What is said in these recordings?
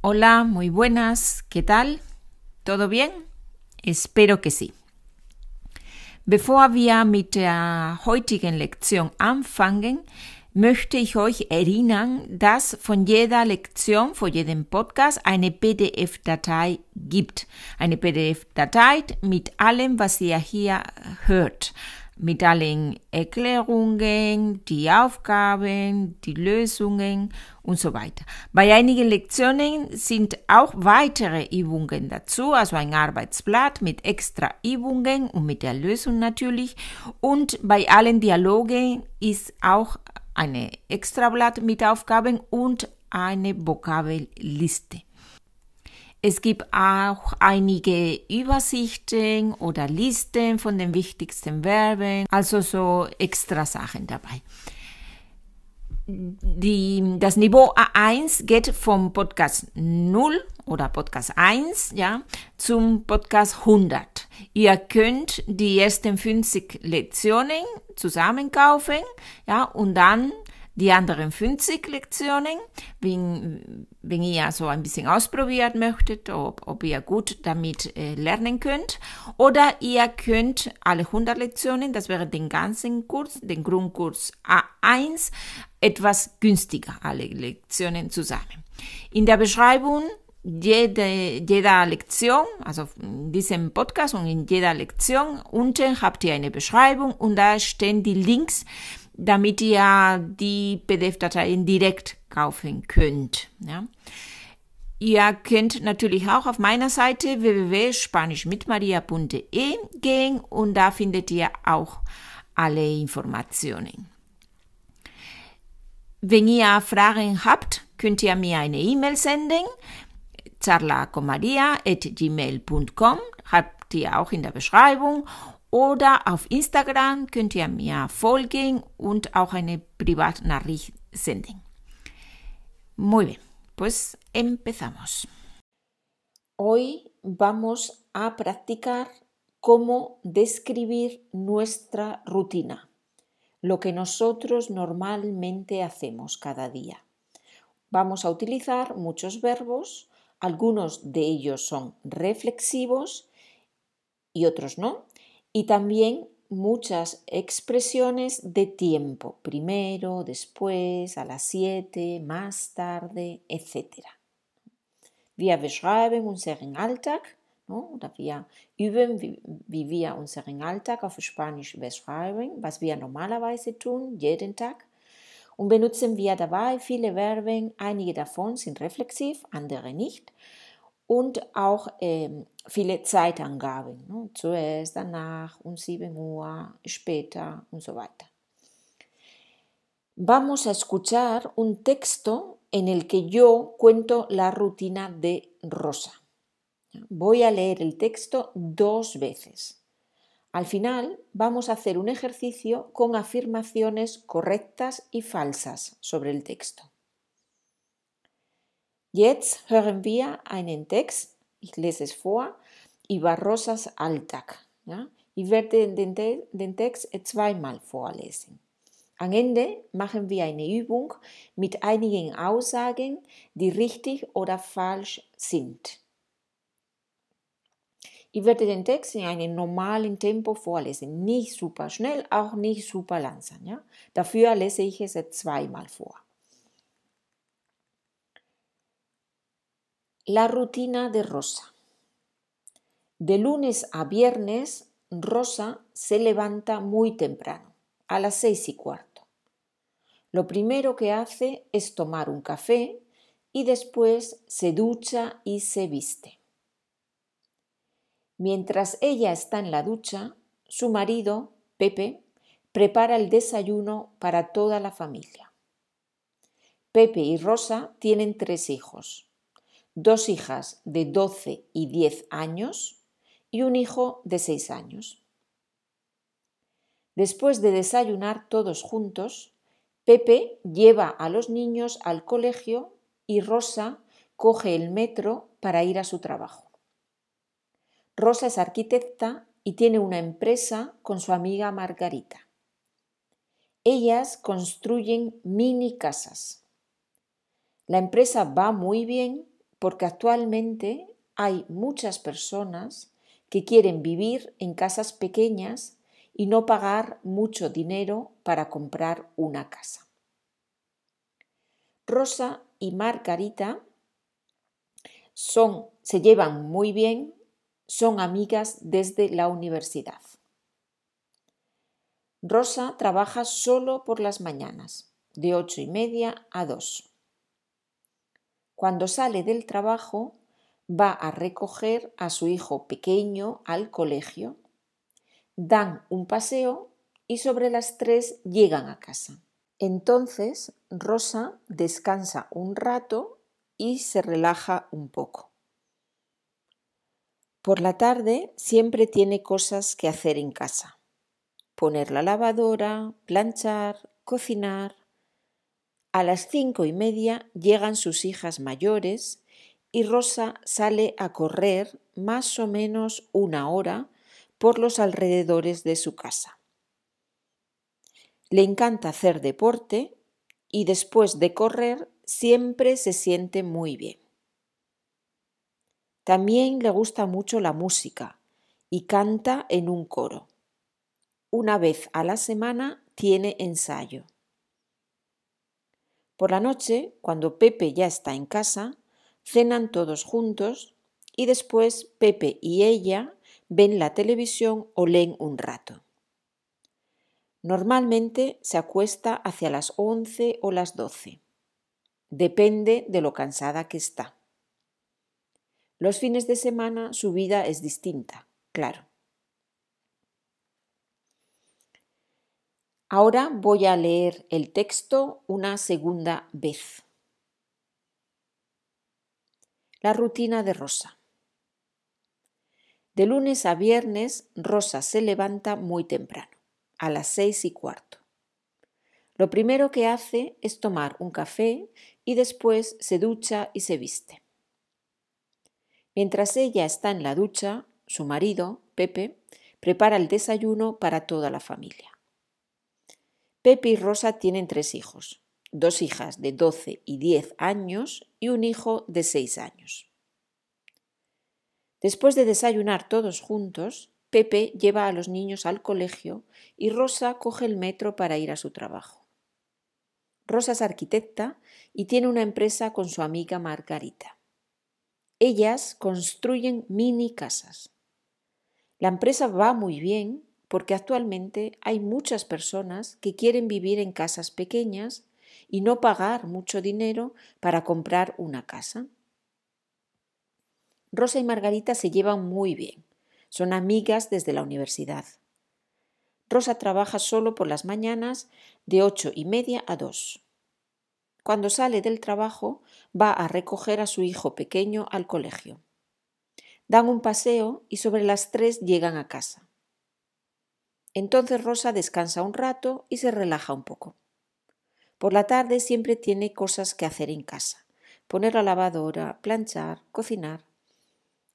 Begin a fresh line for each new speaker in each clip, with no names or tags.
Hola, muy buenas, ¿qué tal? ¿Todo bien? Espero que sí. Bevor wir mit der heutigen Lektion anfangen, möchte ich euch erinnern, dass von jeder Lektion, von jedem Podcast eine PDF-Datei gibt. Eine PDF-Datei mit allem, was ihr hier hört mit allen Erklärungen, die Aufgaben, die Lösungen und so weiter. Bei einigen Lektionen sind auch weitere Übungen dazu, also ein Arbeitsblatt mit extra Übungen und mit der Lösung natürlich. Und bei allen Dialogen ist auch eine Extrablatt mit Aufgaben und eine Vokabelliste. Es gibt auch einige Übersichten oder Listen von den wichtigsten Verben, also so extra Sachen dabei. Die, das Niveau A1 geht vom Podcast 0 oder Podcast 1 ja, zum Podcast 100. Ihr könnt die ersten 50 Lektionen zusammen kaufen ja, und dann die anderen 50 Lektionen, wenn, wenn ihr so ein bisschen ausprobiert möchtet, ob, ob ihr gut damit äh, lernen könnt. Oder ihr könnt alle 100 Lektionen, das wäre den ganzen Kurs, den Grundkurs A1, etwas günstiger, alle Lektionen zusammen. In der Beschreibung jede, jeder Lektion, also in diesem Podcast und in jeder Lektion unten habt ihr eine Beschreibung und da stehen die Links damit ihr die PDF-Dateien direkt kaufen könnt. Ja. Ihr könnt natürlich auch auf meiner Seite www.spanischmitmaria.de gehen und da findet ihr auch alle Informationen. Wenn ihr Fragen habt, könnt ihr mir eine E-Mail senden, charlacomaria.gmail.com, habt ihr auch in der Beschreibung oder auf Instagram könnt ihr mir folgen und auch eine Privatnachricht senden. Muy bien, pues empezamos. Hoy vamos a practicar cómo describir nuestra rutina, lo que nosotros normalmente hacemos cada día. Vamos a utilizar muchos verbos, algunos de ellos son reflexivos y otros no, y también muchas expresiones de tiempo, primero, después, a las siete, más tarde, etc. Wir beschreiben unseren Alltag, ¿no? oder wir üben, wie wir unseren Alltag auf Spanisch beschreiben, was wir normalerweise tun, jeden Tag. Und benutzen wir dabei viele Verben, einige davon sind reflexiv, andere nicht und auch ähm, viele Zeitangaben. Ne? Zuerst, danach, um 7 Uhr, später und so weiter. Vamos a escuchar un texto en el que yo cuento la rutina de Rosa. Voy a leer el texto dos veces. Al final vamos a hacer un ejercicio con afirmaciones correctas y falsas sobre el texto. Jetzt hören wir einen Text, ich lese es vor, über Rosas Alltag. Ja? Ich werde den, den Text zweimal vorlesen. Am Ende machen wir eine Übung mit einigen Aussagen, die richtig oder falsch sind. Ich werde den Text in einem normalen Tempo vorlesen, nicht super schnell, auch nicht super langsam. Ja? Dafür lese ich es zweimal vor. La rutina de Rosa. De lunes a viernes, Rosa se levanta muy temprano, a las seis y cuarto. Lo primero que hace es tomar un café y después se ducha y se viste. Mientras ella está en la ducha, su marido, Pepe, prepara el desayuno para toda la familia. Pepe y Rosa tienen tres hijos dos hijas de 12 y 10 años y un hijo de 6 años. Después de desayunar todos juntos, Pepe lleva a los niños al colegio y Rosa coge el metro para ir a su trabajo. Rosa es arquitecta y tiene una empresa con su amiga Margarita. Ellas construyen mini casas. La empresa va muy bien porque actualmente hay muchas personas que quieren vivir en casas pequeñas y no pagar mucho dinero para comprar una casa. Rosa y Margarita son, se llevan muy bien, son amigas desde la universidad. Rosa trabaja solo por las mañanas, de ocho y media a dos. Cuando sale del trabajo, va a recoger a su hijo pequeño al colegio, dan un paseo y sobre las tres llegan a casa. Entonces Rosa descansa un rato y se relaja un poco. Por la tarde siempre tiene cosas que hacer en casa. Poner la lavadora, planchar, cocinar. A las cinco y media llegan sus hijas mayores y Rosa sale a correr más o menos una hora por los alrededores de su casa. Le encanta hacer deporte y después de correr siempre se siente muy bien. También le gusta mucho la música y canta en un coro. Una vez a la semana tiene ensayo. Por la noche, cuando Pepe ya está en casa, cenan todos juntos y después Pepe y ella ven la televisión o leen un rato. Normalmente se acuesta hacia las 11 o las 12. Depende de lo cansada que está. Los fines de semana su vida es distinta, claro. Ahora voy a leer el texto una segunda vez. La rutina de Rosa. De lunes a viernes, Rosa se levanta muy temprano, a las seis y cuarto. Lo primero que hace es tomar un café y después se ducha y se viste. Mientras ella está en la ducha, su marido, Pepe, prepara el desayuno para toda la familia. Pepe y Rosa tienen tres hijos, dos hijas de 12 y 10 años y un hijo de 6 años. Después de desayunar todos juntos, Pepe lleva a los niños al colegio y Rosa coge el metro para ir a su trabajo. Rosa es arquitecta y tiene una empresa con su amiga Margarita. Ellas construyen mini casas. La empresa va muy bien porque actualmente hay muchas personas que quieren vivir en casas pequeñas y no pagar mucho dinero para comprar una casa. Rosa y Margarita se llevan muy bien. Son amigas desde la universidad. Rosa trabaja solo por las mañanas de ocho y media a dos. Cuando sale del trabajo va a recoger a su hijo pequeño al colegio. Dan un paseo y sobre las tres llegan a casa. Entonces Rosa descansa un rato y se relaja un poco. Por la tarde siempre tiene cosas que hacer en casa. Poner la lavadora, planchar, cocinar.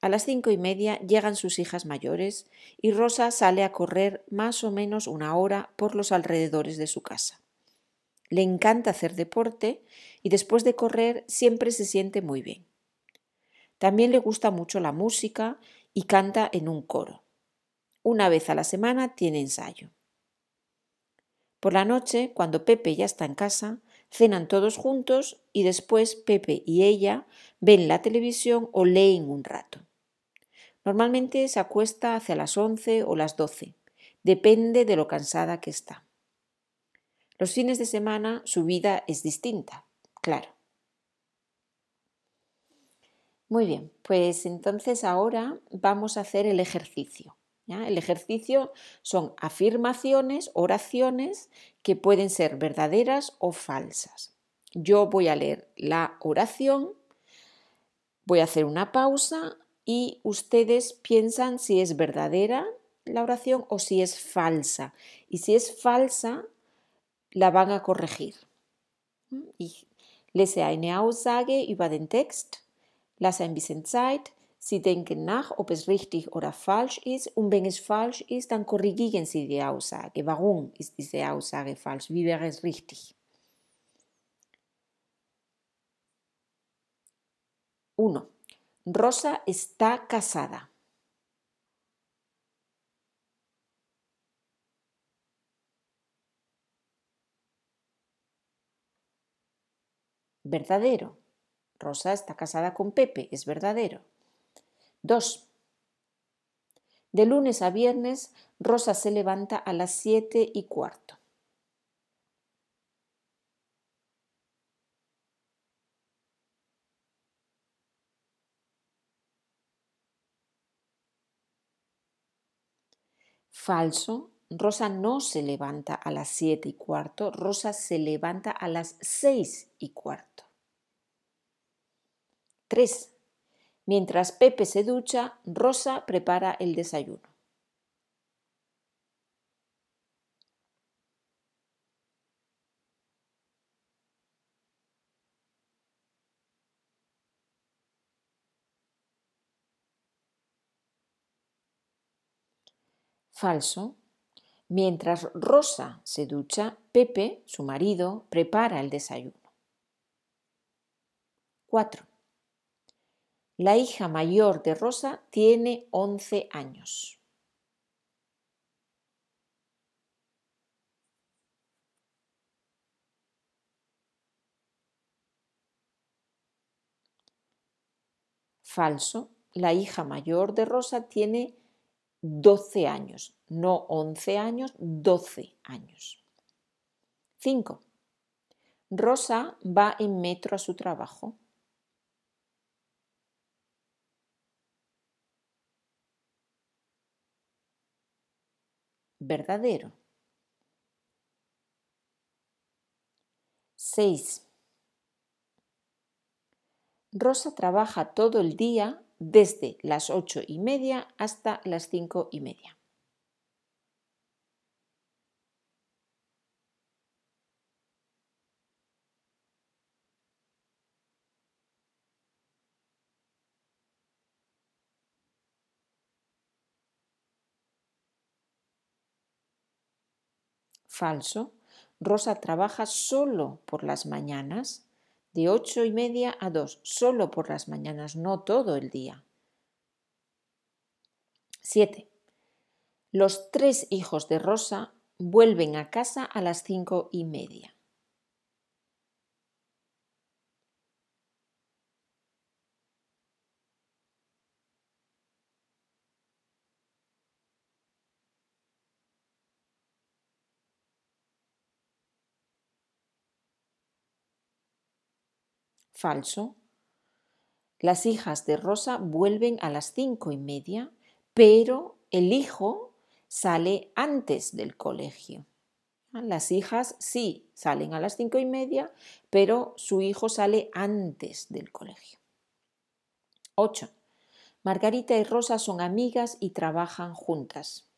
A las cinco y media llegan sus hijas mayores y Rosa sale a correr más o menos una hora por los alrededores de su casa. Le encanta hacer deporte y después de correr siempre se siente muy bien. También le gusta mucho la música y canta en un coro. Una vez a la semana tiene ensayo. Por la noche, cuando Pepe ya está en casa, cenan todos juntos y después Pepe y ella ven la televisión o leen un rato. Normalmente se acuesta hacia las 11 o las 12, depende de lo cansada que está. Los fines de semana su vida es distinta, claro. Muy bien, pues entonces ahora vamos a hacer el ejercicio. El ejercicio son afirmaciones, oraciones que pueden ser verdaderas o falsas. Yo voy a leer la oración, voy a hacer una pausa y ustedes piensan si es verdadera la oración o si es falsa. Y si es falsa, la van a corregir. Ich lese eine den Text, lasse ein bisschen Zeit, Sie denken nach, ob es richtig oder falsch ist. Und wenn es falsch ist, dann korrigieren Sie die Aussage. Warum ist diese Aussage falsch? Wie wäre es richtig? 1. Rosa está casada. Verdadero. Rosa está casada con Pepe, es verdadero. 2. De lunes a viernes, Rosa se levanta a las siete y cuarto. Falso. Rosa no se levanta a las siete y cuarto, Rosa se levanta a las seis y cuarto. 3. Mientras Pepe se ducha, Rosa prepara el desayuno. Falso. Mientras Rosa se ducha, Pepe, su marido, prepara el desayuno. 4. La hija mayor de Rosa tiene 11 años. Falso. La hija mayor de Rosa tiene 12 años, no 11 años, 12 años. 5. Rosa va en metro a su trabajo. Verdadero. 6. Rosa trabaja todo el día desde las ocho y media hasta las cinco y media. Falso. Rosa trabaja solo por las mañanas de ocho y media a dos, solo por las mañanas, no todo el día. 7. Los tres hijos de Rosa vuelven a casa a las cinco y media. Falso. Las hijas de Rosa vuelven a las cinco y media, pero el hijo sale antes del colegio. Las hijas sí salen a las cinco y media, pero su hijo sale antes del colegio. 8. Margarita y Rosa son amigas y trabajan juntas.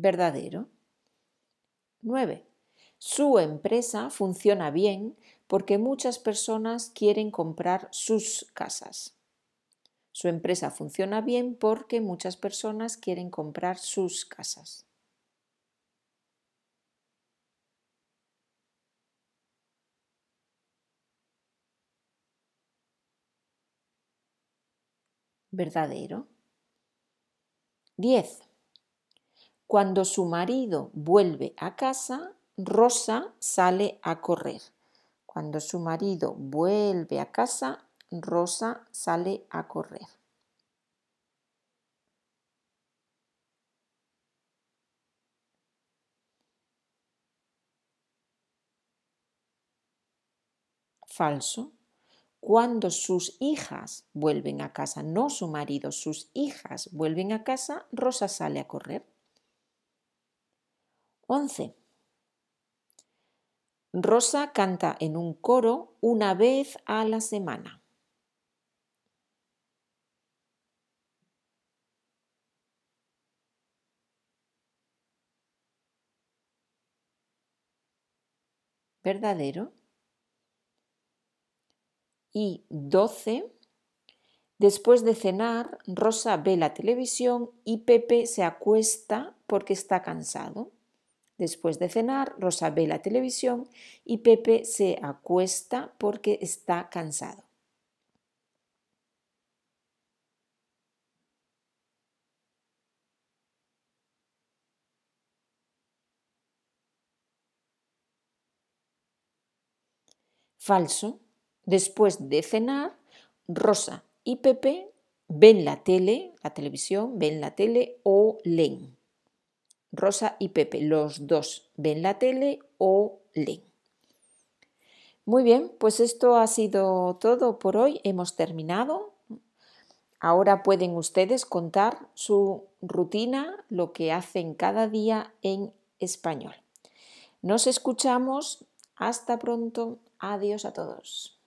Verdadero. 9. Su empresa funciona bien porque muchas personas quieren comprar sus casas. Su empresa funciona bien porque muchas personas quieren comprar sus casas. Verdadero. 10. Cuando su marido vuelve a casa, Rosa sale a correr. Cuando su marido vuelve a casa, Rosa sale a correr. Falso. Cuando sus hijas vuelven a casa, no su marido, sus hijas vuelven a casa, Rosa sale a correr. 11. Rosa canta en un coro una vez a la semana. ¿Verdadero? Y 12. Después de cenar, Rosa ve la televisión y Pepe se acuesta porque está cansado. Después de cenar, Rosa ve la televisión y Pepe se acuesta porque está cansado. Falso. Después de cenar, Rosa y Pepe ven la tele, la televisión, ven la tele o leen. Rosa y Pepe, los dos ven la tele o leen. Muy bien, pues esto ha sido todo por hoy. Hemos terminado. Ahora pueden ustedes contar su rutina, lo que hacen cada día en español. Nos escuchamos. Hasta pronto. Adiós a todos.